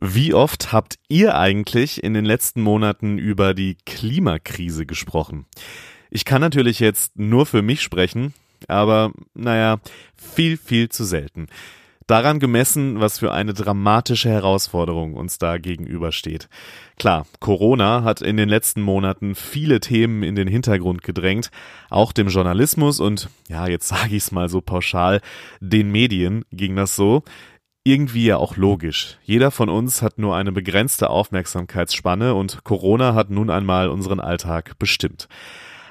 Wie oft habt ihr eigentlich in den letzten Monaten über die Klimakrise gesprochen? Ich kann natürlich jetzt nur für mich sprechen, aber naja, viel, viel zu selten. Daran gemessen, was für eine dramatische Herausforderung uns da gegenübersteht. Klar, Corona hat in den letzten Monaten viele Themen in den Hintergrund gedrängt, auch dem Journalismus und, ja, jetzt sage ich es mal so pauschal, den Medien ging das so irgendwie ja auch logisch. Jeder von uns hat nur eine begrenzte Aufmerksamkeitsspanne und Corona hat nun einmal unseren Alltag bestimmt.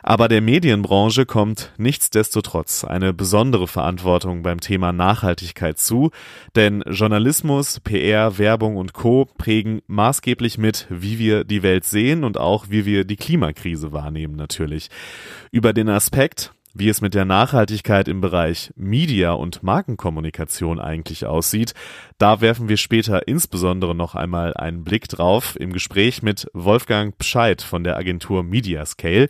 Aber der Medienbranche kommt nichtsdestotrotz eine besondere Verantwortung beim Thema Nachhaltigkeit zu, denn Journalismus, PR, Werbung und Co prägen maßgeblich mit, wie wir die Welt sehen und auch wie wir die Klimakrise wahrnehmen natürlich. Über den Aspekt, wie es mit der Nachhaltigkeit im Bereich Media und Markenkommunikation eigentlich aussieht, da werfen wir später insbesondere noch einmal einen Blick drauf im Gespräch mit Wolfgang Pscheid von der Agentur Mediascale.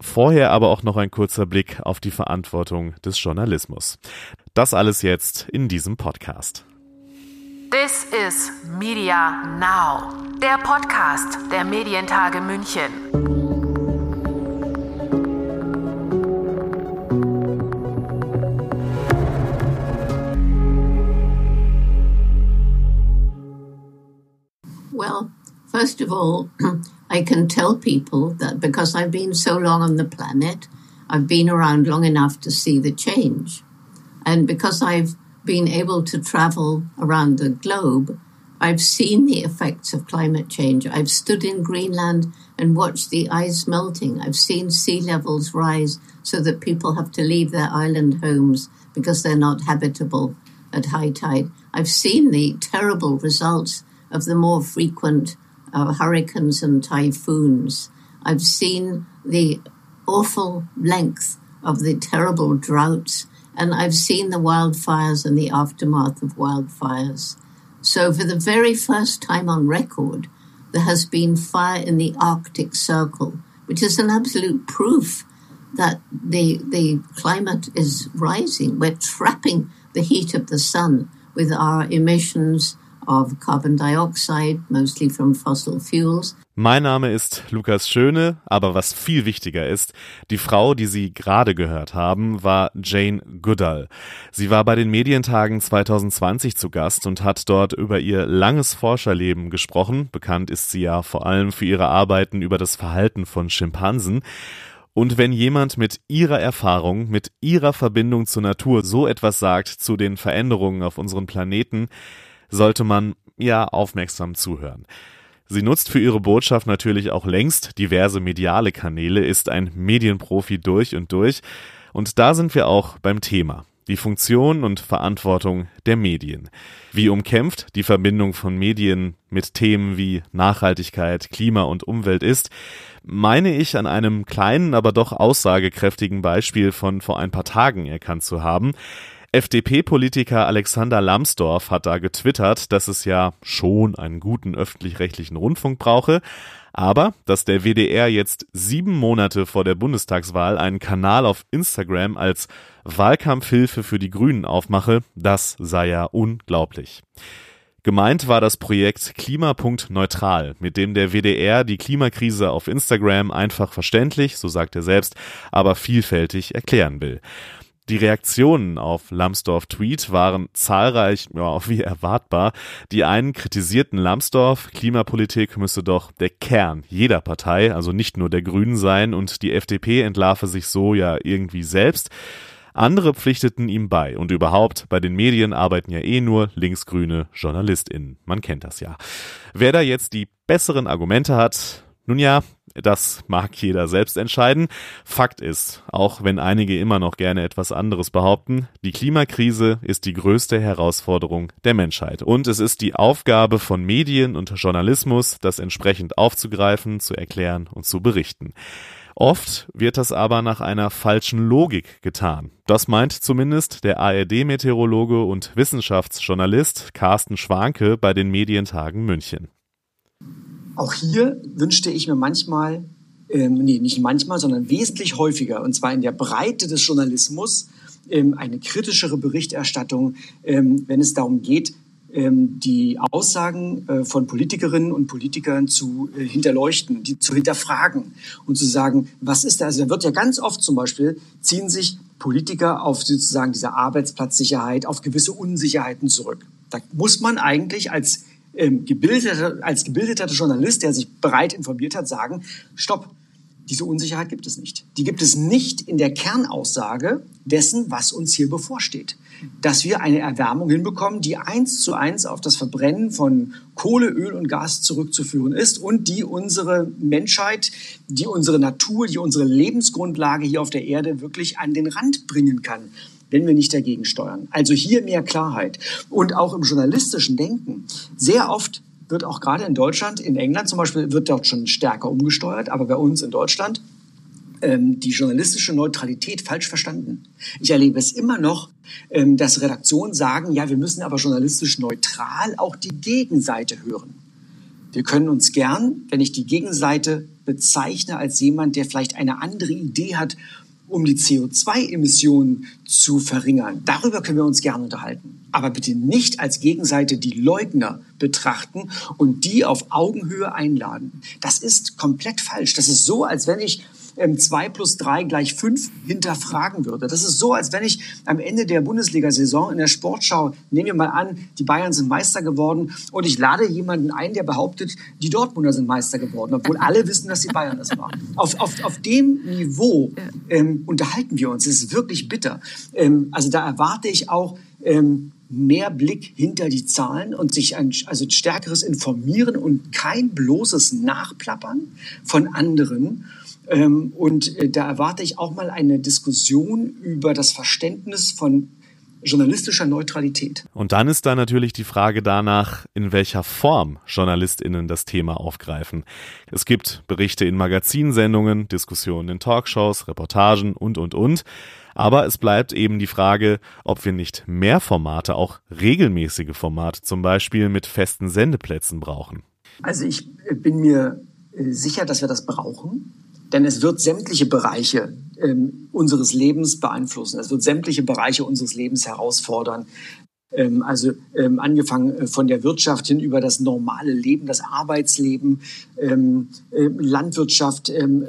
Vorher aber auch noch ein kurzer Blick auf die Verantwortung des Journalismus. Das alles jetzt in diesem Podcast. This is Media Now, der Podcast der Medientage München. First of all, I can tell people that because I've been so long on the planet, I've been around long enough to see the change. And because I've been able to travel around the globe, I've seen the effects of climate change. I've stood in Greenland and watched the ice melting. I've seen sea levels rise so that people have to leave their island homes because they're not habitable at high tide. I've seen the terrible results of the more frequent hurricanes and typhoons. I've seen the awful length of the terrible droughts, and I've seen the wildfires and the aftermath of wildfires. So, for the very first time on record, there has been fire in the Arctic Circle, which is an absolute proof that the, the climate is rising. We're trapping the heat of the sun with our emissions of carbon dioxide, mostly from fossil fuels. Mein Name ist Lukas Schöne, aber was viel wichtiger ist, die Frau, die Sie gerade gehört haben, war Jane Goodall. Sie war bei den Medientagen 2020 zu Gast und hat dort über ihr langes Forscherleben gesprochen. Bekannt ist sie ja vor allem für ihre Arbeiten über das Verhalten von Schimpansen. Und wenn jemand mit ihrer Erfahrung, mit ihrer Verbindung zur Natur so etwas sagt zu den Veränderungen auf unserem Planeten, sollte man ja aufmerksam zuhören. Sie nutzt für ihre Botschaft natürlich auch längst diverse mediale Kanäle, ist ein Medienprofi durch und durch. Und da sind wir auch beim Thema. Die Funktion und Verantwortung der Medien. Wie umkämpft die Verbindung von Medien mit Themen wie Nachhaltigkeit, Klima und Umwelt ist, meine ich an einem kleinen, aber doch aussagekräftigen Beispiel von vor ein paar Tagen erkannt zu haben. FDP-Politiker Alexander Lambsdorff hat da getwittert, dass es ja schon einen guten öffentlich-rechtlichen Rundfunk brauche, aber dass der WDR jetzt sieben Monate vor der Bundestagswahl einen Kanal auf Instagram als Wahlkampfhilfe für die Grünen aufmache, das sei ja unglaublich. Gemeint war das Projekt Klimapunkt Neutral, mit dem der WDR die Klimakrise auf Instagram einfach verständlich, so sagt er selbst, aber vielfältig erklären will. Die Reaktionen auf Lambsdorff Tweet waren zahlreich, ja, wie erwartbar. Die einen kritisierten Lambsdorff, Klimapolitik müsse doch der Kern jeder Partei, also nicht nur der Grünen sein und die FDP entlarve sich so ja irgendwie selbst. Andere pflichteten ihm bei und überhaupt, bei den Medien arbeiten ja eh nur linksgrüne JournalistInnen. Man kennt das ja. Wer da jetzt die besseren Argumente hat, nun ja, das mag jeder selbst entscheiden. Fakt ist, auch wenn einige immer noch gerne etwas anderes behaupten, die Klimakrise ist die größte Herausforderung der Menschheit. Und es ist die Aufgabe von Medien und Journalismus, das entsprechend aufzugreifen, zu erklären und zu berichten. Oft wird das aber nach einer falschen Logik getan. Das meint zumindest der ARD-Meteorologe und Wissenschaftsjournalist Carsten Schwanke bei den Medientagen München. Auch hier wünschte ich mir manchmal, ähm, nee, nicht manchmal, sondern wesentlich häufiger, und zwar in der Breite des Journalismus, ähm, eine kritischere Berichterstattung, ähm, wenn es darum geht, ähm, die Aussagen äh, von Politikerinnen und Politikern zu äh, hinterleuchten, die zu hinterfragen und zu sagen, was ist da? Also da wird ja ganz oft zum Beispiel, ziehen sich Politiker auf sozusagen diese Arbeitsplatzsicherheit, auf gewisse Unsicherheiten zurück. Da muss man eigentlich als ähm, gebildeter, als gebildeter Journalist, der sich bereit informiert hat, sagen, stopp, diese Unsicherheit gibt es nicht. Die gibt es nicht in der Kernaussage dessen, was uns hier bevorsteht. Dass wir eine Erwärmung hinbekommen, die eins zu eins auf das Verbrennen von Kohle, Öl und Gas zurückzuführen ist und die unsere Menschheit, die unsere Natur, die unsere Lebensgrundlage hier auf der Erde wirklich an den Rand bringen kann wenn wir nicht dagegen steuern. Also hier mehr Klarheit. Und auch im journalistischen Denken. Sehr oft wird auch gerade in Deutschland, in England zum Beispiel, wird dort schon stärker umgesteuert, aber bei uns in Deutschland ähm, die journalistische Neutralität falsch verstanden. Ich erlebe es immer noch, ähm, dass Redaktionen sagen, ja, wir müssen aber journalistisch neutral auch die Gegenseite hören. Wir können uns gern, wenn ich die Gegenseite bezeichne als jemand, der vielleicht eine andere Idee hat um die CO2-Emissionen zu verringern. Darüber können wir uns gerne unterhalten. Aber bitte nicht als Gegenseite die Leugner betrachten und die auf Augenhöhe einladen. Das ist komplett falsch. Das ist so, als wenn ich ähm, 2 plus 3 gleich 5 hinterfragen würde. Das ist so, als wenn ich am Ende der Bundesliga-Saison in der Sportschau, nehmen wir mal an, die Bayern sind Meister geworden und ich lade jemanden ein, der behauptet, die Dortmunder sind Meister geworden, obwohl alle wissen, dass die Bayern das waren. Auf, auf, auf dem Niveau ähm, unterhalten wir uns. Es ist wirklich bitter. Ähm, also da erwarte ich auch, ähm, mehr Blick hinter die Zahlen und sich ein also stärkeres Informieren und kein bloßes Nachplappern von anderen. Ähm, und äh, da erwarte ich auch mal eine Diskussion über das Verständnis von journalistischer Neutralität. Und dann ist da natürlich die Frage danach, in welcher Form JournalistInnen das Thema aufgreifen. Es gibt Berichte in Magazinsendungen, Diskussionen in Talkshows, Reportagen und, und, und. Aber es bleibt eben die Frage, ob wir nicht mehr Formate, auch regelmäßige Formate, zum Beispiel mit festen Sendeplätzen brauchen. Also ich äh, bin mir äh, sicher, dass wir das brauchen. Denn es wird sämtliche Bereiche ähm, unseres Lebens beeinflussen. Es wird sämtliche Bereiche unseres Lebens herausfordern. Ähm, also ähm, angefangen äh, von der Wirtschaft hin über das normale Leben, das Arbeitsleben, ähm, äh, Landwirtschaft ähm,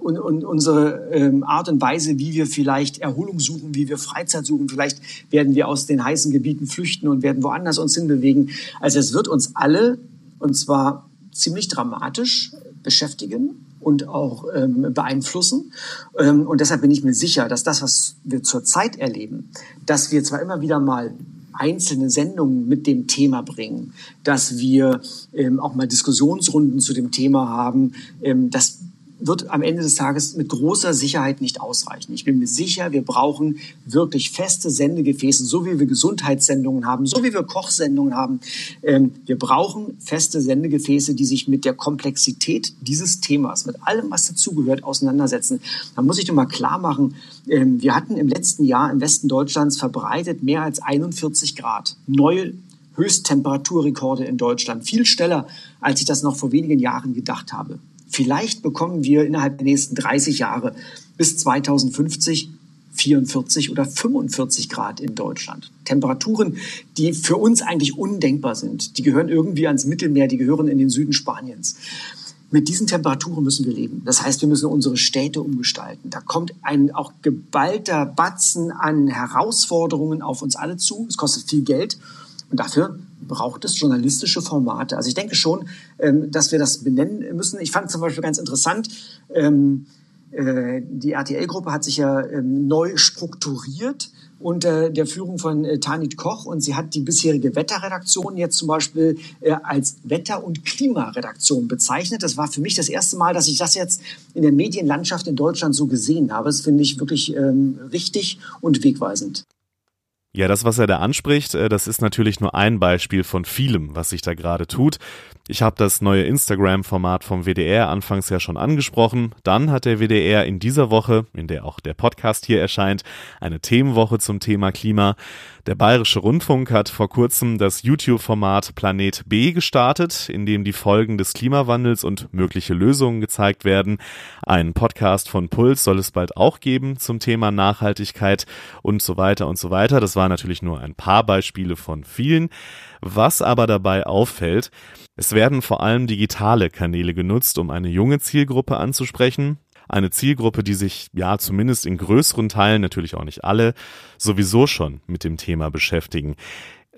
und, und, unsere ähm, Art und Weise, wie wir vielleicht Erholung suchen, wie wir Freizeit suchen. Vielleicht werden wir aus den heißen Gebieten flüchten und werden woanders uns hinbewegen. Also es wird uns alle, und zwar ziemlich dramatisch, beschäftigen und auch ähm, beeinflussen. Ähm, und deshalb bin ich mir sicher, dass das, was wir zurzeit erleben, dass wir zwar immer wieder mal einzelne Sendungen mit dem Thema bringen, dass wir ähm, auch mal Diskussionsrunden zu dem Thema haben, ähm, dass wird am Ende des Tages mit großer Sicherheit nicht ausreichen. Ich bin mir sicher, wir brauchen wirklich feste Sendegefäße, so wie wir Gesundheitssendungen haben, so wie wir Kochsendungen haben. Ähm, wir brauchen feste Sendegefäße, die sich mit der Komplexität dieses Themas, mit allem, was dazugehört, auseinandersetzen. Da muss ich doch mal klar machen, ähm, wir hatten im letzten Jahr im Westen Deutschlands verbreitet mehr als 41 Grad. Neue Höchsttemperaturrekorde in Deutschland. Viel schneller, als ich das noch vor wenigen Jahren gedacht habe. Vielleicht bekommen wir innerhalb der nächsten 30 Jahre bis 2050 44 oder 45 Grad in Deutschland. Temperaturen, die für uns eigentlich undenkbar sind. Die gehören irgendwie ans Mittelmeer, die gehören in den Süden Spaniens. Mit diesen Temperaturen müssen wir leben. Das heißt, wir müssen unsere Städte umgestalten. Da kommt ein auch geballter Batzen an Herausforderungen auf uns alle zu. Es kostet viel Geld. Und dafür braucht es journalistische Formate. Also ich denke schon, ähm, dass wir das benennen müssen. Ich fand zum Beispiel ganz interessant, ähm, äh, die RTL-Gruppe hat sich ja ähm, neu strukturiert unter der Führung von äh, Tanit Koch und sie hat die bisherige Wetterredaktion jetzt zum Beispiel äh, als Wetter- und Klimaredaktion bezeichnet. Das war für mich das erste Mal, dass ich das jetzt in der Medienlandschaft in Deutschland so gesehen habe. Das finde ich wirklich richtig und wegweisend. Ja, das, was er da anspricht, äh, das ist natürlich nur ein Beispiel von vielem, was sich da gerade tut. Ich habe das neue Instagram-Format vom WDR anfangs ja schon angesprochen. Dann hat der WDR in dieser Woche, in der auch der Podcast hier erscheint, eine Themenwoche zum Thema Klima. Der Bayerische Rundfunk hat vor kurzem das YouTube-Format Planet B gestartet, in dem die Folgen des Klimawandels und mögliche Lösungen gezeigt werden. Einen Podcast von Puls soll es bald auch geben zum Thema Nachhaltigkeit und so weiter und so weiter. Das waren natürlich nur ein paar Beispiele von vielen. Was aber dabei auffällt, es werden vor allem digitale Kanäle genutzt, um eine junge Zielgruppe anzusprechen. Eine Zielgruppe, die sich ja zumindest in größeren Teilen, natürlich auch nicht alle, sowieso schon mit dem Thema beschäftigen.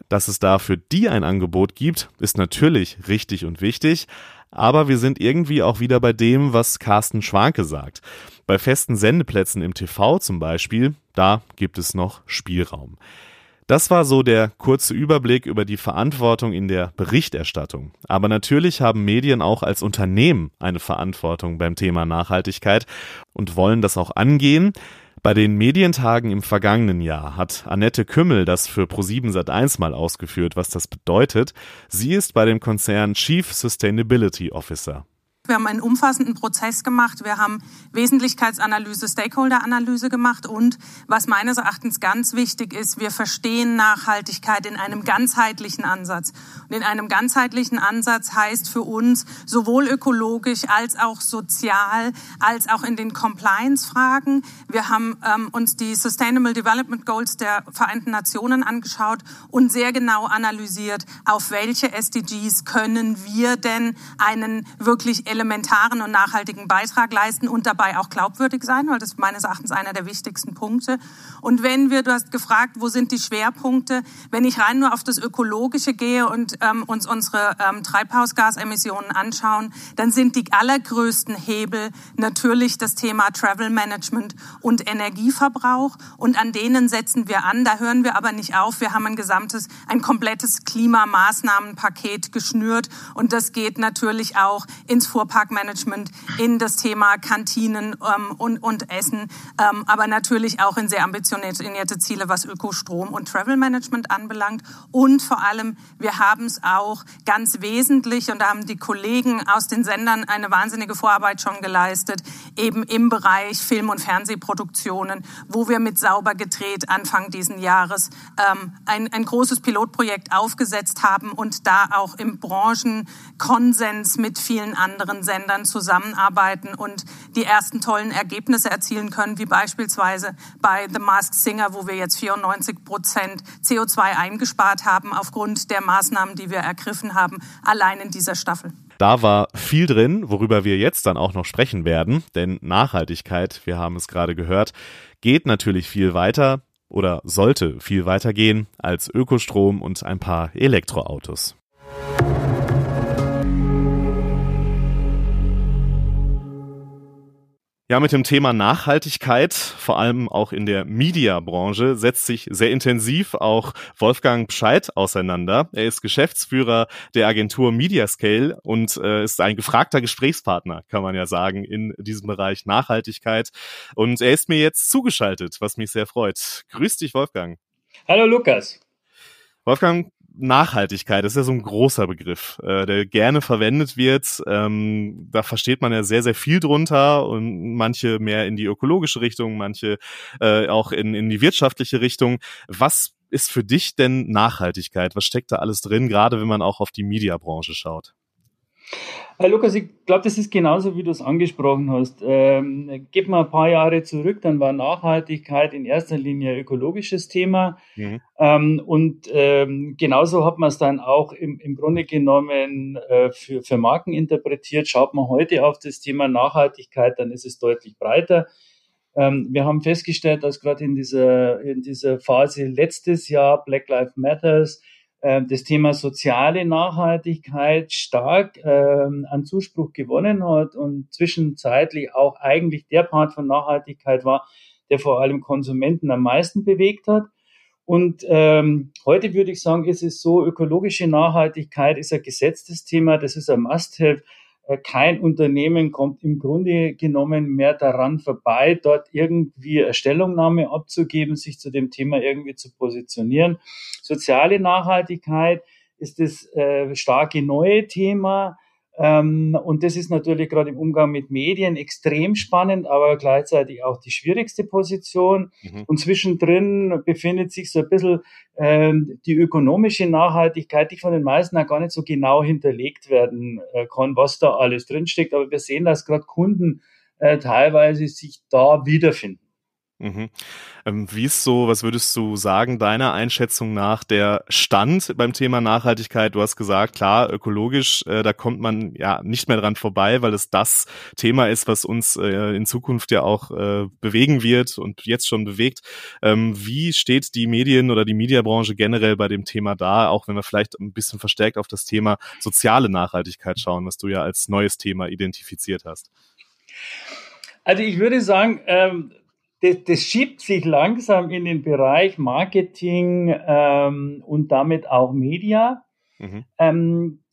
Dass es da für die ein Angebot gibt, ist natürlich richtig und wichtig, aber wir sind irgendwie auch wieder bei dem, was Carsten Schwanke sagt. Bei festen Sendeplätzen im TV zum Beispiel, da gibt es noch Spielraum. Das war so der kurze Überblick über die Verantwortung in der Berichterstattung. Aber natürlich haben Medien auch als Unternehmen eine Verantwortung beim Thema Nachhaltigkeit und wollen das auch angehen. Bei den Medientagen im vergangenen Jahr hat Annette Kümmel das für Pro7 Sat1 mal ausgeführt, was das bedeutet. Sie ist bei dem Konzern Chief Sustainability Officer. Wir haben einen umfassenden Prozess gemacht. Wir haben Wesentlichkeitsanalyse, Stakeholder-Analyse gemacht und was meines Erachtens ganz wichtig ist, wir verstehen Nachhaltigkeit in einem ganzheitlichen Ansatz. Und in einem ganzheitlichen Ansatz heißt für uns sowohl ökologisch als auch sozial, als auch in den Compliance-Fragen. Wir haben ähm, uns die Sustainable Development Goals der Vereinten Nationen angeschaut und sehr genau analysiert, auf welche SDGs können wir denn einen wirklich elementaren und nachhaltigen Beitrag leisten und dabei auch glaubwürdig sein, weil das ist meines Erachtens einer der wichtigsten Punkte. Und wenn wir, du hast gefragt, wo sind die Schwerpunkte, wenn ich rein nur auf das Ökologische gehe und ähm, uns unsere ähm, Treibhausgasemissionen anschauen, dann sind die allergrößten Hebel natürlich das Thema Travel Management und Energieverbrauch. Und an denen setzen wir an. Da hören wir aber nicht auf. Wir haben ein gesamtes, ein komplettes Klimamaßnahmenpaket geschnürt. Und das geht natürlich auch ins Fuhrparkmanagement, in das Thema Kantinen ähm, und, und Essen, ähm, aber natürlich auch in sehr ambitionierte Ziele, was Ökostrom und Travel Management anbelangt. Und vor allem, wir haben es auch ganz wesentlich, und da haben die Kollegen aus den Sendern eine wahnsinnige Vorarbeit schon geleistet, eben im Bereich Film- und Fernsehproduktionen, wo wir mit Sauber gedreht Anfang diesen Jahres ähm, ein, ein großes Pilotprojekt aufgesetzt haben und da auch im Branchenkonsens mit vielen anderen Sendern zusammenarbeiten und die ersten tollen Ergebnisse erzielen können, wie beispielsweise bei The Masked Singer, wo wir jetzt 94 Prozent CO2 eingespart haben aufgrund der Maßnahmen, die wir ergriffen haben, allein in dieser Staffel. Da war viel drin, worüber wir jetzt dann auch noch sprechen werden, denn Nachhaltigkeit, wir haben es gerade gehört, geht natürlich viel weiter oder sollte viel weiter gehen als Ökostrom und ein paar Elektroautos. Ja, mit dem Thema Nachhaltigkeit, vor allem auch in der Mediabranche, setzt sich sehr intensiv auch Wolfgang Bescheid auseinander. Er ist Geschäftsführer der Agentur Mediascale und äh, ist ein gefragter Gesprächspartner, kann man ja sagen, in diesem Bereich Nachhaltigkeit. Und er ist mir jetzt zugeschaltet, was mich sehr freut. Grüß dich, Wolfgang. Hallo, Lukas. Wolfgang, Nachhaltigkeit ist ja so ein großer Begriff, äh, der gerne verwendet wird. Ähm, da versteht man ja sehr, sehr viel drunter und manche mehr in die ökologische Richtung, manche äh, auch in, in die wirtschaftliche Richtung. Was ist für dich denn Nachhaltigkeit? Was steckt da alles drin, gerade wenn man auch auf die Mediabranche schaut? Herr Lukas, ich glaube, das ist genauso, wie du es angesprochen hast. Ähm, geht mal ein paar Jahre zurück, dann war Nachhaltigkeit in erster Linie ökologisches Thema. Mhm. Ähm, und ähm, genauso hat man es dann auch im, im Grunde genommen äh, für, für Marken interpretiert. Schaut man heute auf das Thema Nachhaltigkeit, dann ist es deutlich breiter. Ähm, wir haben festgestellt, dass gerade in dieser, in dieser Phase letztes Jahr Black Lives Matters das Thema soziale Nachhaltigkeit stark ähm, an Zuspruch gewonnen hat und zwischenzeitlich auch eigentlich der Part von Nachhaltigkeit war, der vor allem Konsumenten am meisten bewegt hat. Und ähm, heute würde ich sagen, ist es so, ökologische Nachhaltigkeit ist ein gesetztes Thema, das ist ein Must-Have. Äh, kein Unternehmen kommt im Grunde genommen mehr daran vorbei, dort irgendwie eine Stellungnahme abzugeben, sich zu dem Thema irgendwie zu positionieren. Soziale Nachhaltigkeit ist das äh, starke neue Thema. Ähm, und das ist natürlich gerade im Umgang mit Medien extrem spannend, aber gleichzeitig auch die schwierigste Position. Mhm. Und zwischendrin befindet sich so ein bisschen ähm, die ökonomische Nachhaltigkeit, die von den meisten auch gar nicht so genau hinterlegt werden äh, kann, was da alles drinsteckt. Aber wir sehen, dass gerade Kunden äh, teilweise sich da wiederfinden. Mhm. Ähm, wie ist so, was würdest du sagen, deiner Einschätzung nach der Stand beim Thema Nachhaltigkeit? Du hast gesagt, klar, ökologisch, äh, da kommt man ja nicht mehr dran vorbei, weil es das Thema ist, was uns äh, in Zukunft ja auch äh, bewegen wird und jetzt schon bewegt. Ähm, wie steht die Medien- oder die Mediabranche generell bei dem Thema da, auch wenn wir vielleicht ein bisschen verstärkt auf das Thema soziale Nachhaltigkeit schauen, was du ja als neues Thema identifiziert hast? Also ich würde sagen, ähm, das, das schiebt sich langsam in den Bereich Marketing ähm, und damit auch Media. Mhm. Ähm,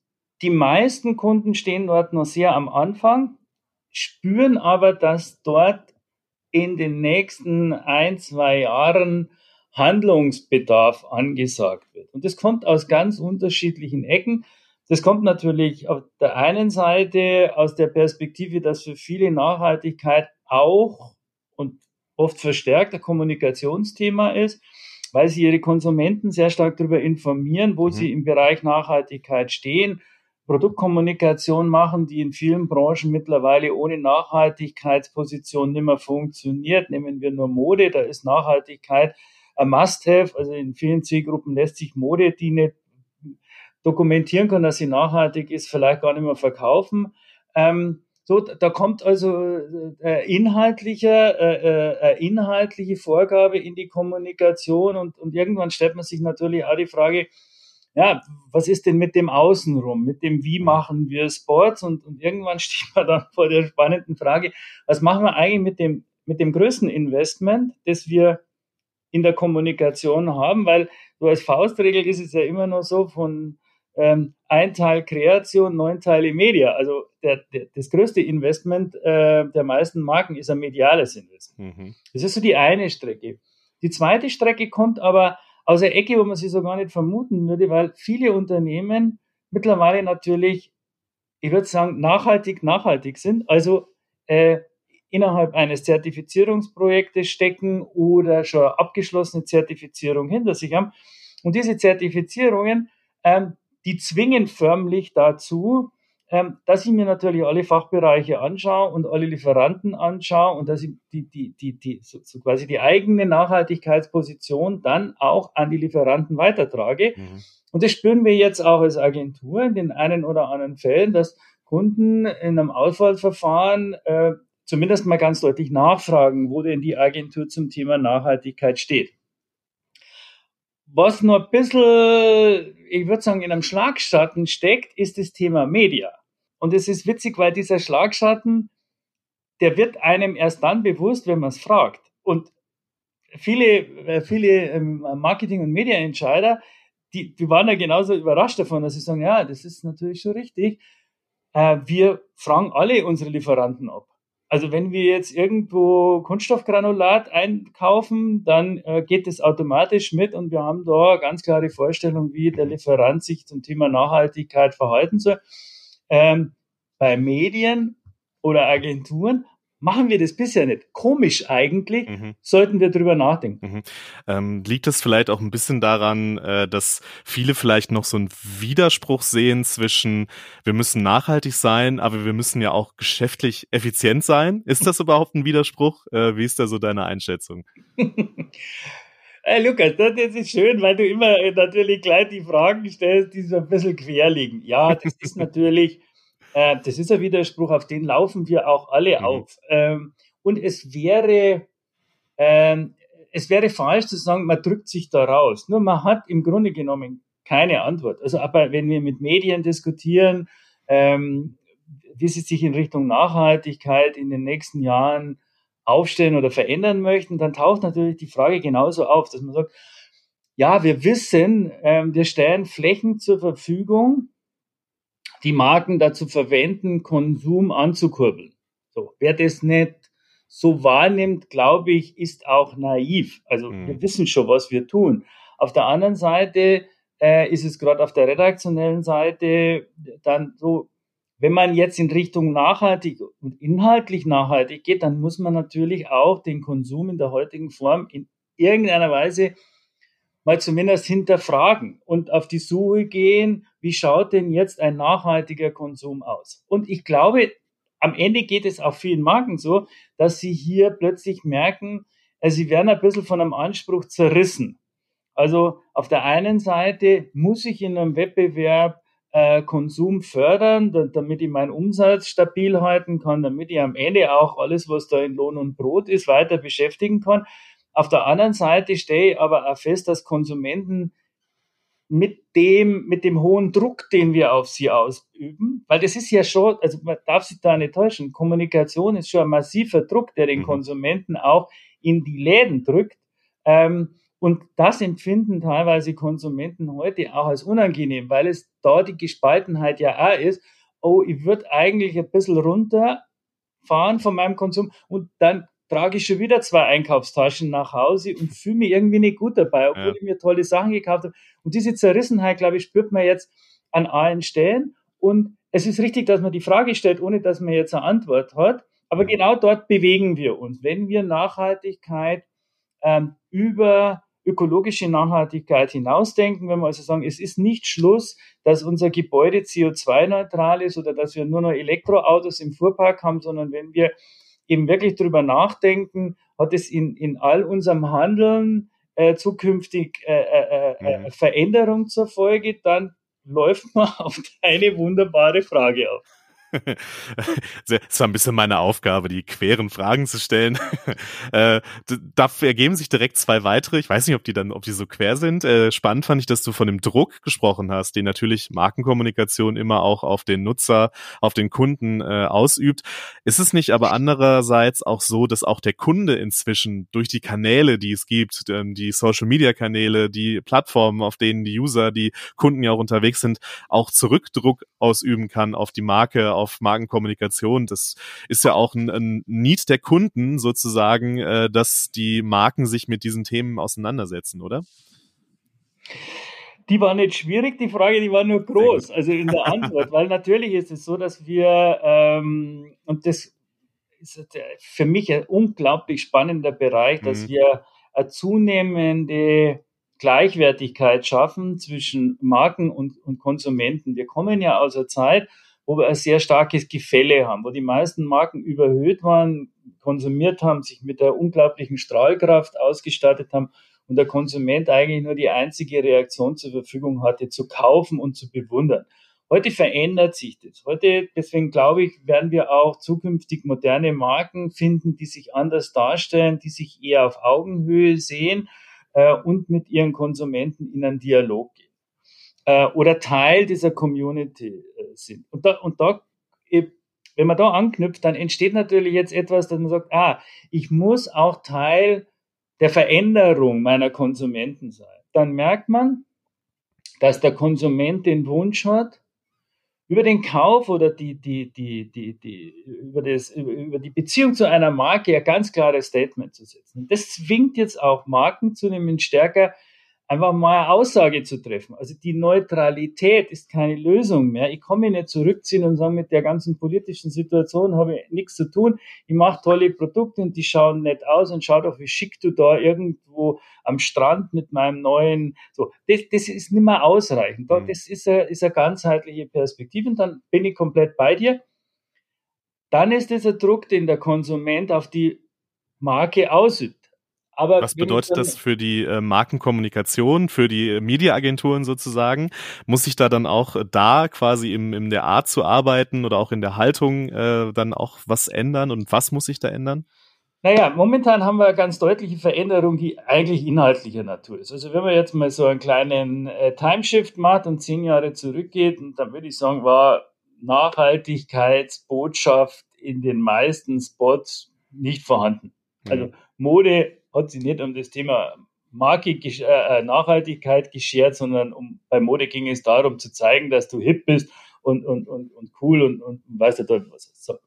die meisten Kunden stehen dort noch sehr am Anfang, spüren aber, dass dort in den nächsten ein, zwei Jahren Handlungsbedarf angesagt wird. Und das kommt aus ganz unterschiedlichen Ecken. Das kommt natürlich auf der einen Seite aus der Perspektive, dass für viele Nachhaltigkeit auch und oft verstärkt ein Kommunikationsthema ist, weil sie ihre Konsumenten sehr stark darüber informieren, wo mhm. sie im Bereich Nachhaltigkeit stehen, Produktkommunikation machen, die in vielen Branchen mittlerweile ohne Nachhaltigkeitsposition nicht mehr funktioniert. Nehmen wir nur Mode, da ist Nachhaltigkeit ein Must-Have. Also in vielen Zielgruppen lässt sich Mode, die nicht dokumentieren kann, dass sie nachhaltig ist, vielleicht gar nicht mehr verkaufen. Ähm, so, da kommt also äh, inhaltlicher, äh, äh, inhaltliche Vorgabe in die Kommunikation und, und irgendwann stellt man sich natürlich auch die Frage, ja, was ist denn mit dem Außenrum, mit dem Wie machen wir Sports? Und, und irgendwann steht man dann vor der spannenden Frage, was machen wir eigentlich mit dem, mit dem größten Investment, das wir in der Kommunikation haben, weil so als Faustregel ist es ja immer noch so von ähm, ein Teil Kreation, neun Teile Media. Also der, der, das größte Investment äh, der meisten Marken ist ein mediales Investment. Mhm. Das ist so die eine Strecke. Die zweite Strecke kommt aber aus der Ecke, wo man sie so gar nicht vermuten würde, weil viele Unternehmen mittlerweile natürlich, ich würde sagen, nachhaltig, nachhaltig sind. Also äh, innerhalb eines Zertifizierungsprojektes stecken oder schon abgeschlossene Zertifizierung hinter sich haben. Und diese Zertifizierungen, ähm, die zwingen förmlich dazu, ähm, dass ich mir natürlich alle Fachbereiche anschaue und alle Lieferanten anschaue und dass ich die, die, die, die, so, so quasi die eigene Nachhaltigkeitsposition dann auch an die Lieferanten weitertrage. Mhm. Und das spüren wir jetzt auch als Agentur in den einen oder anderen Fällen, dass Kunden in einem Auswahlverfahren äh, zumindest mal ganz deutlich nachfragen, wo denn die Agentur zum Thema Nachhaltigkeit steht. Was noch ein bisschen, ich würde sagen, in einem Schlagschatten steckt, ist das Thema Media. Und es ist witzig, weil dieser Schlagschatten, der wird einem erst dann bewusst, wenn man es fragt. Und viele, äh, viele ähm, Marketing- und Mediaentscheider, die, die waren ja genauso überrascht davon, dass sie sagen, ja, das ist natürlich schon richtig. Äh, wir fragen alle unsere Lieferanten ab. Also wenn wir jetzt irgendwo Kunststoffgranulat einkaufen, dann äh, geht es automatisch mit und wir haben da ganz klare Vorstellung, wie der Lieferant sich zum Thema Nachhaltigkeit verhalten soll. Ähm, bei Medien oder Agenturen machen wir das bisher nicht. Komisch eigentlich, mhm. sollten wir drüber nachdenken. Mhm. Ähm, liegt es vielleicht auch ein bisschen daran, äh, dass viele vielleicht noch so einen Widerspruch sehen zwischen, wir müssen nachhaltig sein, aber wir müssen ja auch geschäftlich effizient sein? Ist das überhaupt ein Widerspruch? Äh, wie ist da so deine Einschätzung? Hey Lukas, das ist schön, weil du immer äh, natürlich gleich die Fragen stellst, die so ein bisschen quer liegen. Ja, das ist natürlich äh, das ist ein Widerspruch, auf den laufen wir auch alle mhm. auf. Ähm, und es wäre, ähm, es wäre falsch zu sagen, man drückt sich da raus. Nur man hat im Grunde genommen keine Antwort. Also aber wenn wir mit Medien diskutieren, ähm, wie sie sich in Richtung Nachhaltigkeit in den nächsten Jahren aufstellen oder verändern möchten, dann taucht natürlich die Frage genauso auf, dass man sagt, ja, wir wissen, ähm, wir stellen Flächen zur Verfügung, die Marken dazu verwenden, Konsum anzukurbeln. So, wer das nicht so wahrnimmt, glaube ich, ist auch naiv. Also mhm. wir wissen schon, was wir tun. Auf der anderen Seite äh, ist es gerade auf der redaktionellen Seite dann so, wenn man jetzt in Richtung nachhaltig und inhaltlich nachhaltig geht, dann muss man natürlich auch den Konsum in der heutigen Form in irgendeiner Weise mal zumindest hinterfragen und auf die Suche gehen, wie schaut denn jetzt ein nachhaltiger Konsum aus? Und ich glaube, am Ende geht es auch vielen Marken so, dass sie hier plötzlich merken, äh, sie werden ein bisschen von einem Anspruch zerrissen. Also auf der einen Seite muss ich in einem Wettbewerb äh, Konsum fördern, da, damit ich meinen Umsatz stabil halten kann, damit ich am Ende auch alles, was da in Lohn und Brot ist, weiter beschäftigen kann. Auf der anderen Seite stehe ich aber auch fest, dass Konsumenten mit dem, mit dem hohen Druck, den wir auf sie ausüben, weil das ist ja schon, also man darf sich da nicht täuschen, Kommunikation ist schon ein massiver Druck, der den mhm. Konsumenten auch in die Läden drückt. Ähm, und das empfinden teilweise Konsumenten heute auch als unangenehm, weil es da die Gespaltenheit ja auch ist. Oh, ich würde eigentlich ein bisschen runterfahren von meinem Konsum und dann trage ich schon wieder zwei Einkaufstaschen nach Hause und fühle mich irgendwie nicht gut dabei, obwohl ja. ich mir tolle Sachen gekauft habe. Und diese Zerrissenheit, glaube ich, spürt man jetzt an allen Stellen. Und es ist richtig, dass man die Frage stellt, ohne dass man jetzt eine Antwort hat. Aber genau dort bewegen wir uns. Wenn wir Nachhaltigkeit ähm, über ökologische Nachhaltigkeit hinausdenken, wenn wir also sagen, es ist nicht Schluss, dass unser Gebäude CO2-neutral ist oder dass wir nur noch Elektroautos im Fuhrpark haben, sondern wenn wir eben wirklich darüber nachdenken, hat es in, in all unserem Handeln äh, zukünftig äh, äh, mhm. Veränderung zur Folge, dann läuft man auf eine wunderbare Frage auf. Es war ein bisschen meine Aufgabe, die queren Fragen zu stellen. äh, da ergeben sich direkt zwei weitere. Ich weiß nicht, ob die dann, ob die so quer sind. Äh, spannend fand ich, dass du von dem Druck gesprochen hast, den natürlich Markenkommunikation immer auch auf den Nutzer, auf den Kunden äh, ausübt. Ist es nicht aber andererseits auch so, dass auch der Kunde inzwischen durch die Kanäle, die es gibt, ähm, die Social Media Kanäle, die Plattformen, auf denen die User, die Kunden ja auch unterwegs sind, auch Zurückdruck ausüben kann auf die Marke, auf Markenkommunikation. Das ist ja auch ein, ein Need der Kunden sozusagen, äh, dass die Marken sich mit diesen Themen auseinandersetzen, oder? Die war nicht schwierig, die Frage, die war nur groß, also in der Antwort, weil natürlich ist es so, dass wir, ähm, und das ist für mich ein unglaublich spannender Bereich, dass mhm. wir eine zunehmende Gleichwertigkeit schaffen zwischen Marken und, und Konsumenten. Wir kommen ja aus einer Zeit, wo wir ein sehr starkes Gefälle haben, wo die meisten Marken überhöht waren, konsumiert haben, sich mit der unglaublichen Strahlkraft ausgestattet haben und der Konsument eigentlich nur die einzige Reaktion zur Verfügung hatte, zu kaufen und zu bewundern. Heute verändert sich das. Heute, deswegen glaube ich, werden wir auch zukünftig moderne Marken finden, die sich anders darstellen, die sich eher auf Augenhöhe sehen äh, und mit ihren Konsumenten in einen Dialog gehen äh, oder Teil dieser Community äh, sind. Und da, und da, wenn man da anknüpft, dann entsteht natürlich jetzt etwas, dass man sagt, ah, ich muss auch Teil der Veränderung meiner Konsumenten sein. Dann merkt man, dass der Konsument den Wunsch hat, über den Kauf oder die, die, die, die, die, über, das, über die Beziehung zu einer Marke ein ganz klares Statement zu setzen. Das zwingt jetzt auch Marken zunehmend stärker einfach mal eine Aussage zu treffen. Also die Neutralität ist keine Lösung mehr. Ich kann mich nicht zurückziehen und sagen, mit der ganzen politischen Situation habe ich nichts zu tun. Ich mache tolle Produkte und die schauen nett aus und schau doch, wie schick du da irgendwo am Strand mit meinem neuen, so. Das, das ist nicht mehr ausreichend. Mhm. Das ist eine, ist eine ganzheitliche Perspektive und dann bin ich komplett bei dir. Dann ist dieser Druck, den der Konsument auf die Marke ausübt. Aber Was bedeutet das für die äh, Markenkommunikation, für die äh, Mediaagenturen sozusagen? Muss sich da dann auch äh, da quasi im, in der Art zu arbeiten oder auch in der Haltung äh, dann auch was ändern und was muss sich da ändern? Naja, momentan haben wir eine ganz deutliche Veränderung, die eigentlich inhaltlicher Natur ist. Also wenn man jetzt mal so einen kleinen äh, Timeshift macht und zehn Jahre zurückgeht, dann würde ich sagen, war Nachhaltigkeitsbotschaft in den meisten Spots nicht vorhanden. Also mhm. Mode hat sich nicht um das Thema Marke, äh, äh, Nachhaltigkeit geschert, sondern um, bei Mode ging es darum zu zeigen, dass du hip bist und, und, und, und cool und, und weißt du dort was. So.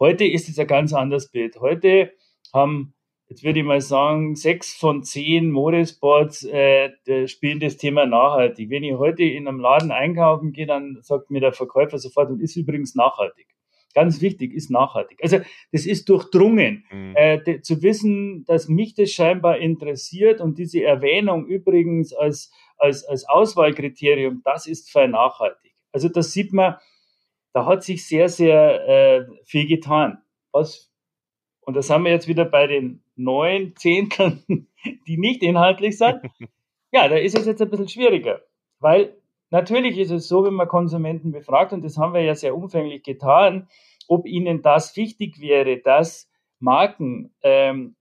Heute ist es ein ganz anderes Bild. Heute haben, jetzt würde ich mal sagen, sechs von zehn Modesports äh, spielen das Thema nachhaltig. Wenn ich heute in einem Laden einkaufen gehe, dann sagt mir der Verkäufer sofort, und ist übrigens nachhaltig ganz wichtig, ist nachhaltig. Also das ist durchdrungen, mhm. äh, zu wissen, dass mich das scheinbar interessiert und diese Erwähnung übrigens als, als, als Auswahlkriterium, das ist für nachhaltig. Also das sieht man, da hat sich sehr, sehr äh, viel getan. Was, und das haben wir jetzt wieder bei den neun Zehnteln, die nicht inhaltlich sind, ja, da ist es jetzt ein bisschen schwieriger. Weil natürlich ist es so, wenn man Konsumenten befragt, und das haben wir ja sehr umfänglich getan, ob ihnen das wichtig wäre, dass Marken ähm,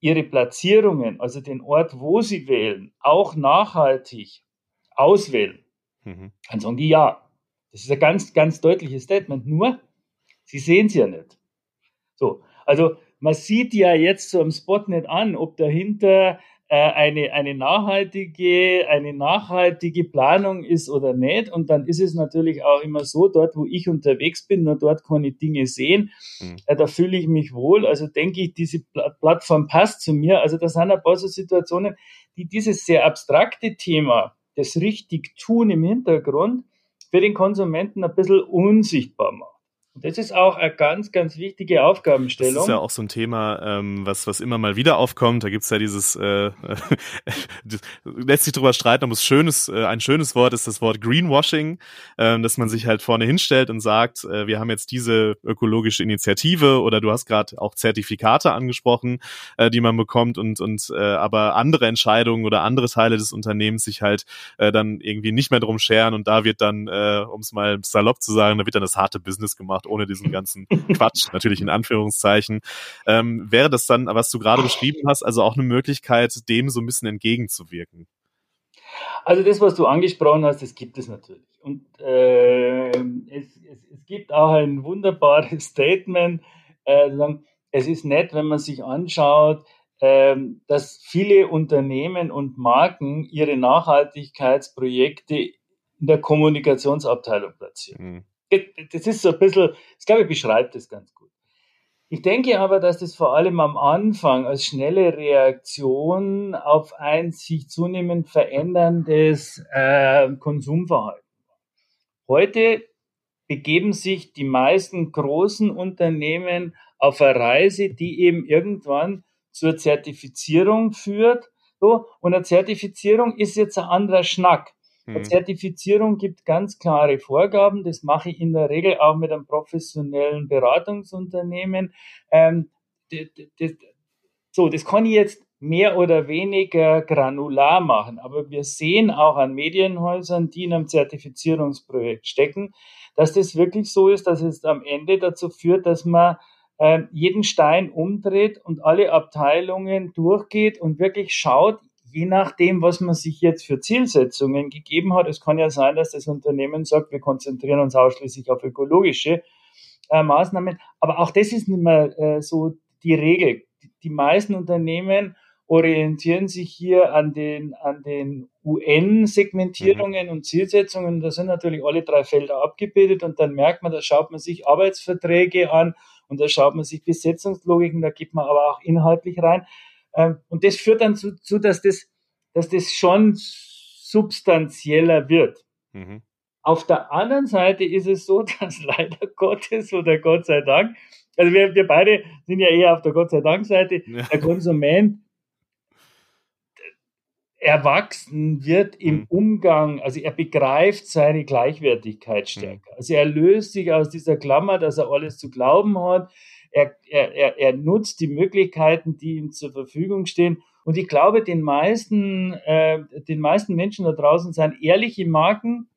ihre Platzierungen, also den Ort, wo sie wählen, auch nachhaltig auswählen, mhm. dann sagen die ja. Das ist ein ganz, ganz deutliches Statement. Nur, sie sehen es ja nicht. So, also man sieht ja jetzt so am Spot nicht an, ob dahinter eine, eine, nachhaltige, eine nachhaltige Planung ist oder nicht. Und dann ist es natürlich auch immer so, dort, wo ich unterwegs bin, nur dort kann ich Dinge sehen. Mhm. Äh, da fühle ich mich wohl. Also denke ich, diese Plattform passt zu mir. Also das sind ein paar so Situationen, die dieses sehr abstrakte Thema, das richtig tun im Hintergrund, für den Konsumenten ein bisschen unsichtbar macht. Und das ist auch eine ganz, ganz wichtige Aufgabenstellung. Das ist ja auch so ein Thema, ähm, was, was immer mal wieder aufkommt. Da gibt's ja dieses, äh, lässt sich drüber streiten, ob es schönes, äh, ein schönes Wort ist das Wort Greenwashing, äh, dass man sich halt vorne hinstellt und sagt, äh, wir haben jetzt diese ökologische Initiative oder du hast gerade auch Zertifikate angesprochen, äh, die man bekommt und, und äh, aber andere Entscheidungen oder andere Teile des Unternehmens sich halt äh, dann irgendwie nicht mehr drum scheren und da wird dann, äh, um es mal salopp zu sagen, da wird dann das harte Business gemacht gemacht, ohne diesen ganzen Quatsch, natürlich in Anführungszeichen. Ähm, wäre das dann, was du gerade beschrieben hast, also auch eine Möglichkeit, dem so ein bisschen entgegenzuwirken? Also das, was du angesprochen hast, das gibt es natürlich. Und äh, es, es, es, gibt auch ein wunderbares Statement, äh, es ist nett, wenn man sich anschaut, äh, dass viele Unternehmen und Marken ihre Nachhaltigkeitsprojekte in der Kommunikationsabteilung platzieren. Mhm das ist so ein bisschen, ich glaube, ich beschreibt das ganz gut. Ich denke aber, dass das vor allem am Anfang als schnelle Reaktion auf ein sich zunehmend veränderndes äh, Konsumverhalten war. Heute begeben sich die meisten großen Unternehmen auf eine Reise, die eben irgendwann zur Zertifizierung führt. So, und eine Zertifizierung ist jetzt ein anderer Schnack. Eine mhm. Zertifizierung gibt ganz klare Vorgaben. Das mache ich in der Regel auch mit einem professionellen Beratungsunternehmen. Ähm, das, das, so, das kann ich jetzt mehr oder weniger granular machen. Aber wir sehen auch an Medienhäusern, die in einem Zertifizierungsprojekt stecken, dass das wirklich so ist, dass es am Ende dazu führt, dass man äh, jeden Stein umdreht und alle Abteilungen durchgeht und wirklich schaut, je nachdem, was man sich jetzt für Zielsetzungen gegeben hat, es kann ja sein, dass das Unternehmen sagt, wir konzentrieren uns ausschließlich auf ökologische äh, Maßnahmen. Aber auch das ist nicht mehr äh, so die Regel. Die, die, meisten Unternehmen orientieren sich hier an den, an den UN-Segmentierungen mhm. und Zielsetzungen. Da sind natürlich alle drei Felder abgebildet und dann merkt man, da schaut man sich Arbeitsverträge an und da schaut man sich Besetzungslogiken, da gibt man aber auch inhaltlich rein. Ähm, und das führt dann zu, dass, das, dass das schon substanzieller wird. Mhm. Auf der anderen Seite ist es so, dass leider Gottes oder Gott sei Dank, also wir, wir beide sind ja eher auf der Gott sei Dank Seite, ja. der Konsument erwachsen wird im mhm. Umgang, also er begreift seine Gleichwertigkeit stärker. Mhm. Also er löst sich aus dieser Klammer, dass er alles zu glauben hat er, er, er nutzt die Möglichkeiten, die ihm zur Verfügung stehen. Und ich glaube, den meisten, äh, den meisten Menschen da draußen sind ehrliche Marken,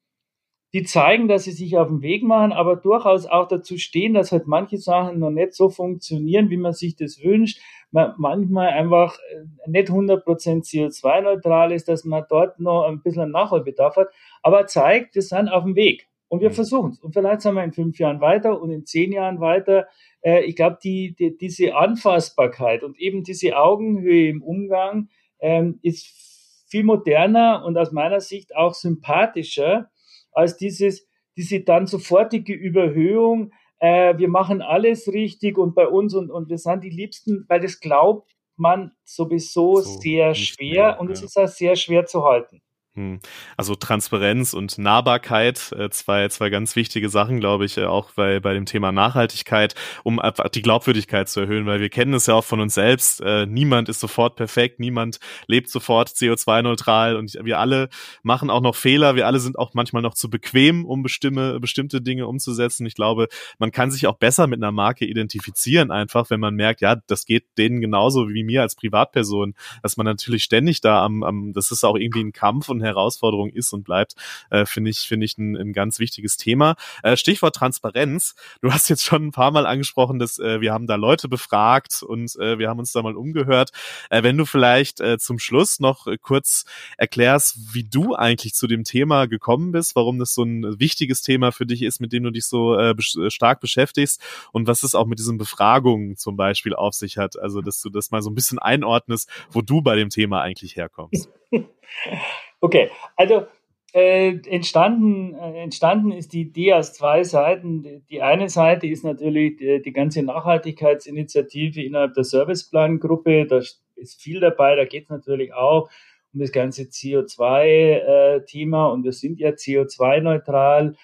die zeigen, dass sie sich auf den Weg machen, aber durchaus auch dazu stehen, dass halt manche Sachen noch nicht so funktionieren, wie man sich das wünscht. Man manchmal einfach äh, nicht 100% CO2-neutral ist, dass man dort noch ein bisschen Nachholbedarf hat, aber zeigt, wir sind auf dem Weg. Und wir mhm. versuchen es. Und vielleicht sind wir in fünf Jahren weiter und in zehn Jahren weiter. Äh, ich glaube, die, die, diese Anfassbarkeit und eben diese Augenhöhe im Umgang ähm, ist viel moderner und aus meiner Sicht auch sympathischer als dieses, diese dann sofortige Überhöhung. Äh, wir machen alles richtig und bei uns und, und wir sind die Liebsten, weil das glaubt man sowieso so sehr schwer mehr, und es ist auch sehr schwer zu halten. Hm. Also Transparenz und Nahbarkeit, äh, zwei, zwei ganz wichtige Sachen, glaube ich, äh, auch bei, bei dem Thema Nachhaltigkeit, um die Glaubwürdigkeit zu erhöhen, weil wir kennen es ja auch von uns selbst. Äh, niemand ist sofort perfekt, niemand lebt sofort CO2-neutral und wir alle machen auch noch Fehler, wir alle sind auch manchmal noch zu bequem, um bestimmte, bestimmte Dinge umzusetzen. Ich glaube, man kann sich auch besser mit einer Marke identifizieren, einfach, wenn man merkt, ja, das geht denen genauso wie mir als Privatperson, dass man natürlich ständig da am, am das ist auch irgendwie ein Kampf und Herausforderung ist und bleibt, äh, finde ich, finde ich ein, ein ganz wichtiges Thema. Äh, Stichwort Transparenz. Du hast jetzt schon ein paar Mal angesprochen, dass äh, wir haben da Leute befragt und äh, wir haben uns da mal umgehört. Äh, wenn du vielleicht äh, zum Schluss noch äh, kurz erklärst, wie du eigentlich zu dem Thema gekommen bist, warum das so ein wichtiges Thema für dich ist, mit dem du dich so äh, be stark beschäftigst und was es auch mit diesen Befragungen zum Beispiel auf sich hat. Also, dass du das mal so ein bisschen einordnest, wo du bei dem Thema eigentlich herkommst. Okay, also äh, entstanden, äh, entstanden ist die Idee aus zwei Seiten. Die eine Seite ist natürlich die, die ganze Nachhaltigkeitsinitiative innerhalb der Serviceplangruppe. Da ist viel dabei. Da geht es natürlich auch um das ganze CO2-Thema. Äh, und wir sind ja CO2-neutral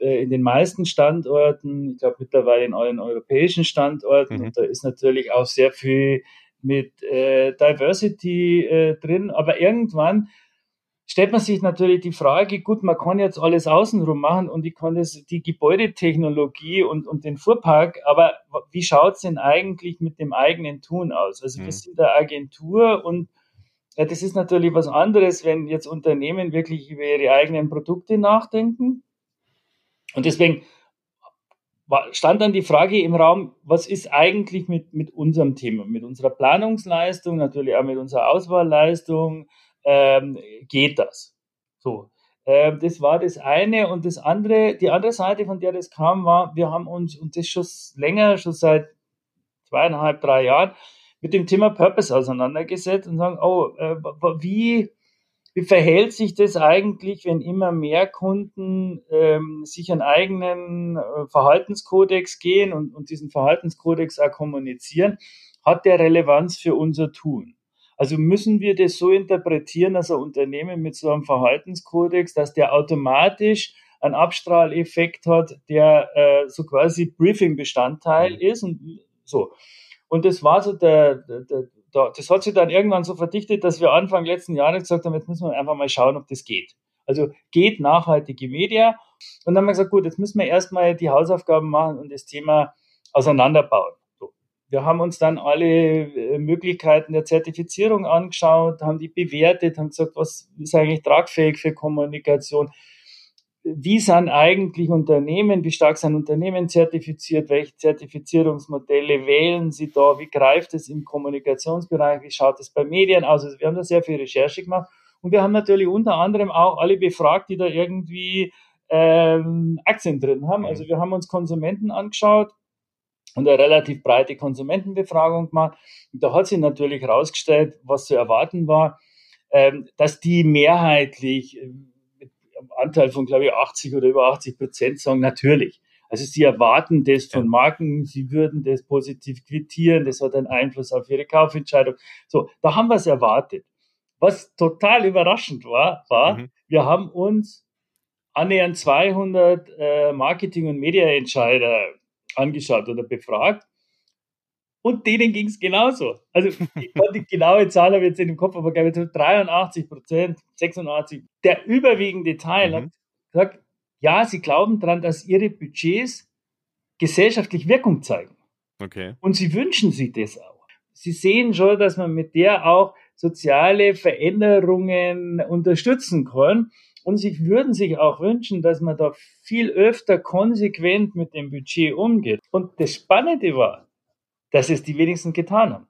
äh, in den meisten Standorten. Ich glaube mittlerweile in allen europäischen Standorten. Mhm. Und da ist natürlich auch sehr viel mit äh, Diversity äh, drin. Aber irgendwann stellt man sich natürlich die Frage, gut, man kann jetzt alles außenrum machen und ich kann das, die Gebäudetechnologie und, und den Fuhrpark, aber wie schaut es denn eigentlich mit dem eigenen Tun aus? Also mhm. wir sind eine Agentur und ja, das ist natürlich was anderes, wenn jetzt Unternehmen wirklich über ihre eigenen Produkte nachdenken. Und deswegen stand dann die Frage im Raum, was ist eigentlich mit, mit unserem Thema, mit unserer Planungsleistung, natürlich auch mit unserer Auswahlleistung, ähm, geht das. So. Ähm, das war das eine und das andere, die andere Seite, von der das kam, war, wir haben uns, und das schon länger, schon seit zweieinhalb, drei Jahren, mit dem Thema Purpose auseinandergesetzt und sagen, oh, äh, wie, wie verhält sich das eigentlich, wenn immer mehr Kunden ähm, sich einen eigenen äh, Verhaltenskodex gehen und, und diesen Verhaltenskodex auch kommunizieren? Hat der Relevanz für unser Tun? Also müssen wir das so interpretieren, dass ein Unternehmen mit so einem Verhaltenskodex, dass der automatisch einen Abstrahleffekt hat, der äh, so quasi Briefing-Bestandteil mhm. ist und so. Und das war so der, der, der, das hat sich dann irgendwann so verdichtet, dass wir Anfang letzten Jahres gesagt haben, jetzt müssen wir einfach mal schauen, ob das geht. Also geht nachhaltige Media. Und dann haben wir gesagt, gut, jetzt müssen wir erstmal die Hausaufgaben machen und das Thema auseinanderbauen. Wir haben uns dann alle äh, Möglichkeiten der Zertifizierung angeschaut, haben die bewertet, haben gesagt, was ist eigentlich tragfähig für Kommunikation? Wie sind eigentlich Unternehmen, wie stark sind Unternehmen zertifiziert? Welche Zertifizierungsmodelle wählen sie da? Wie greift es im Kommunikationsbereich? Wie schaut es bei Medien aus? Also wir haben da sehr viel Recherche gemacht und wir haben natürlich unter anderem auch alle befragt, die da irgendwie ähm, Aktien drin haben. Also wir haben uns Konsumenten angeschaut, und eine relativ breite Konsumentenbefragung gemacht. Und da hat sich natürlich herausgestellt, was zu erwarten war, ähm, dass die mehrheitlich äh, mit einem Anteil von, glaube ich, 80 oder über 80 Prozent sagen, natürlich. Also sie erwarten das von Marken, sie würden das positiv quittieren, das hat einen Einfluss auf ihre Kaufentscheidung. So, da haben wir es erwartet. Was total überraschend war, war, mhm. wir haben uns annähernd 200 äh, Marketing- und Mediaentscheider angeschaut oder befragt. Und denen ging es genauso. Also ich die genaue Zahl habe ich jetzt in dem Kopf, aber glaube ich 83 Prozent, 86. Der überwiegende Teil mhm. hat gesagt, ja, sie glauben daran, dass ihre Budgets gesellschaftlich Wirkung zeigen. Okay. Und sie wünschen sich das auch. Sie sehen schon, dass man mit der auch soziale Veränderungen unterstützen kann. Und sie würden sich auch wünschen, dass man da viel öfter konsequent mit dem Budget umgeht. Und das Spannende war, dass es die wenigsten getan haben.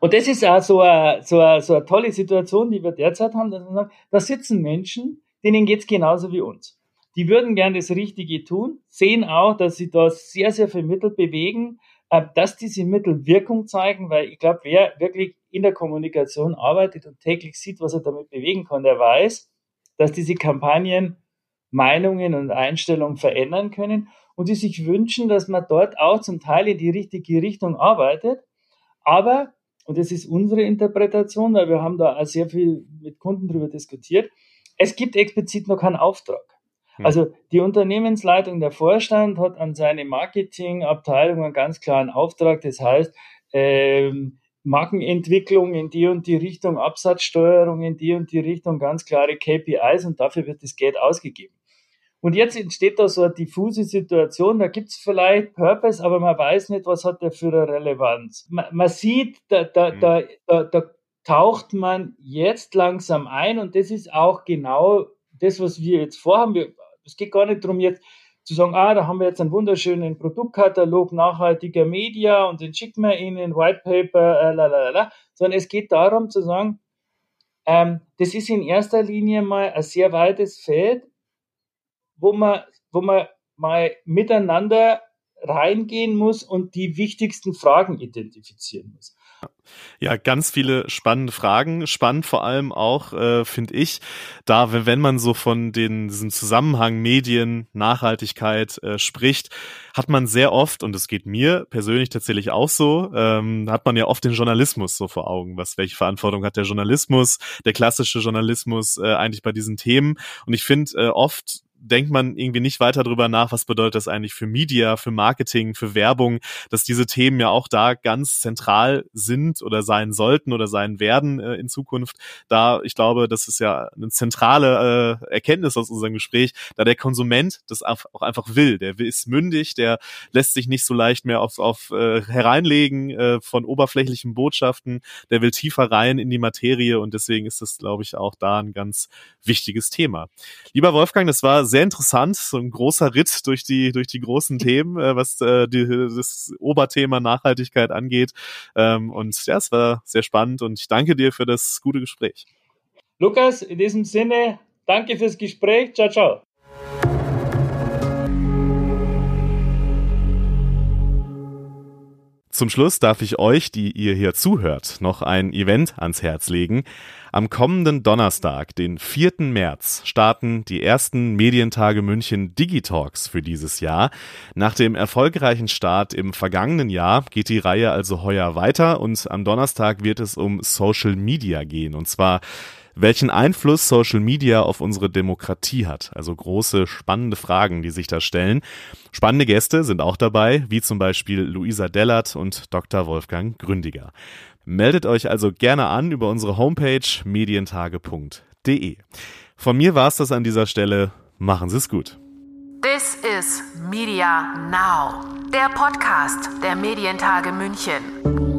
Und das ist auch so eine, so eine, so eine tolle Situation, die wir derzeit haben. Dass sagen, da sitzen Menschen, denen geht's genauso wie uns. Die würden gern das Richtige tun, sehen auch, dass sie da sehr, sehr viel Mittel bewegen, äh, dass diese Mittel Wirkung zeigen, weil ich glaube, wer wirklich in der Kommunikation arbeitet und täglich sieht, was er damit bewegen kann, der weiß, dass diese Kampagnen Meinungen und Einstellungen verändern können und die sich wünschen, dass man dort auch zum Teil in die richtige Richtung arbeitet, aber und das ist unsere Interpretation, weil wir haben da auch sehr viel mit Kunden darüber diskutiert, es gibt explizit noch keinen Auftrag. Hm. Also die Unternehmensleitung, der Vorstand hat an seine Marketingabteilung einen ganz klaren Auftrag. Das heißt, ähm, Markenentwicklung in die und die Richtung, Absatzsteuerung in die und die Richtung, ganz klare KPIs und dafür wird das Geld ausgegeben. Und jetzt entsteht da so eine diffuse Situation, da gibt es vielleicht Purpose, aber man weiß nicht, was hat der für eine Relevanz. Man, man sieht, da, da, mhm. da, da, da taucht man jetzt langsam ein und das ist auch genau das, was wir jetzt vorhaben. es geht gar nicht darum, jetzt zu sagen, ah, da haben wir jetzt einen wunderschönen Produktkatalog nachhaltiger Media und den schicken wir Ihnen, White Paper, äh, lalala, sondern es geht darum zu sagen, ähm, das ist in erster Linie mal ein sehr weites Feld, wo man, wo man mal miteinander reingehen muss und die wichtigsten Fragen identifizieren muss. Ja, ganz viele spannende Fragen. Spannend vor allem auch, äh, finde ich, da, wenn man so von den, diesem Zusammenhang Medien, Nachhaltigkeit äh, spricht, hat man sehr oft, und das geht mir persönlich tatsächlich auch so, ähm, hat man ja oft den Journalismus so vor Augen. Was, welche Verantwortung hat der Journalismus, der klassische Journalismus äh, eigentlich bei diesen Themen? Und ich finde, äh, oft denkt man irgendwie nicht weiter drüber nach, was bedeutet das eigentlich für Media, für Marketing, für Werbung, dass diese Themen ja auch da ganz zentral sind oder sein sollten oder sein werden äh, in Zukunft. Da, ich glaube, das ist ja eine zentrale äh, Erkenntnis aus unserem Gespräch, da der Konsument das auch einfach will. Der ist mündig, der lässt sich nicht so leicht mehr auf, auf äh, hereinlegen äh, von oberflächlichen Botschaften, der will tiefer rein in die Materie und deswegen ist das, glaube ich, auch da ein ganz wichtiges Thema. Lieber Wolfgang, das war sehr interessant, so ein großer Ritt durch die durch die großen Themen, äh, was äh, die, das Oberthema Nachhaltigkeit angeht. Ähm, und ja, es war sehr spannend und ich danke dir für das gute Gespräch. Lukas, in diesem Sinne, danke fürs Gespräch. Ciao, ciao. Zum Schluss darf ich euch, die ihr hier zuhört, noch ein Event ans Herz legen. Am kommenden Donnerstag, den 4. März, starten die ersten Medientage München Digitalks für dieses Jahr. Nach dem erfolgreichen Start im vergangenen Jahr geht die Reihe also heuer weiter und am Donnerstag wird es um Social Media gehen. Und zwar welchen Einfluss Social Media auf unsere Demokratie hat. Also große, spannende Fragen, die sich da stellen. Spannende Gäste sind auch dabei, wie zum Beispiel Luisa Dellert und Dr. Wolfgang Gründiger. Meldet euch also gerne an über unsere Homepage medientage.de. Von mir war es das an dieser Stelle. Machen Sie es gut. This is Media Now, der Podcast der Medientage München.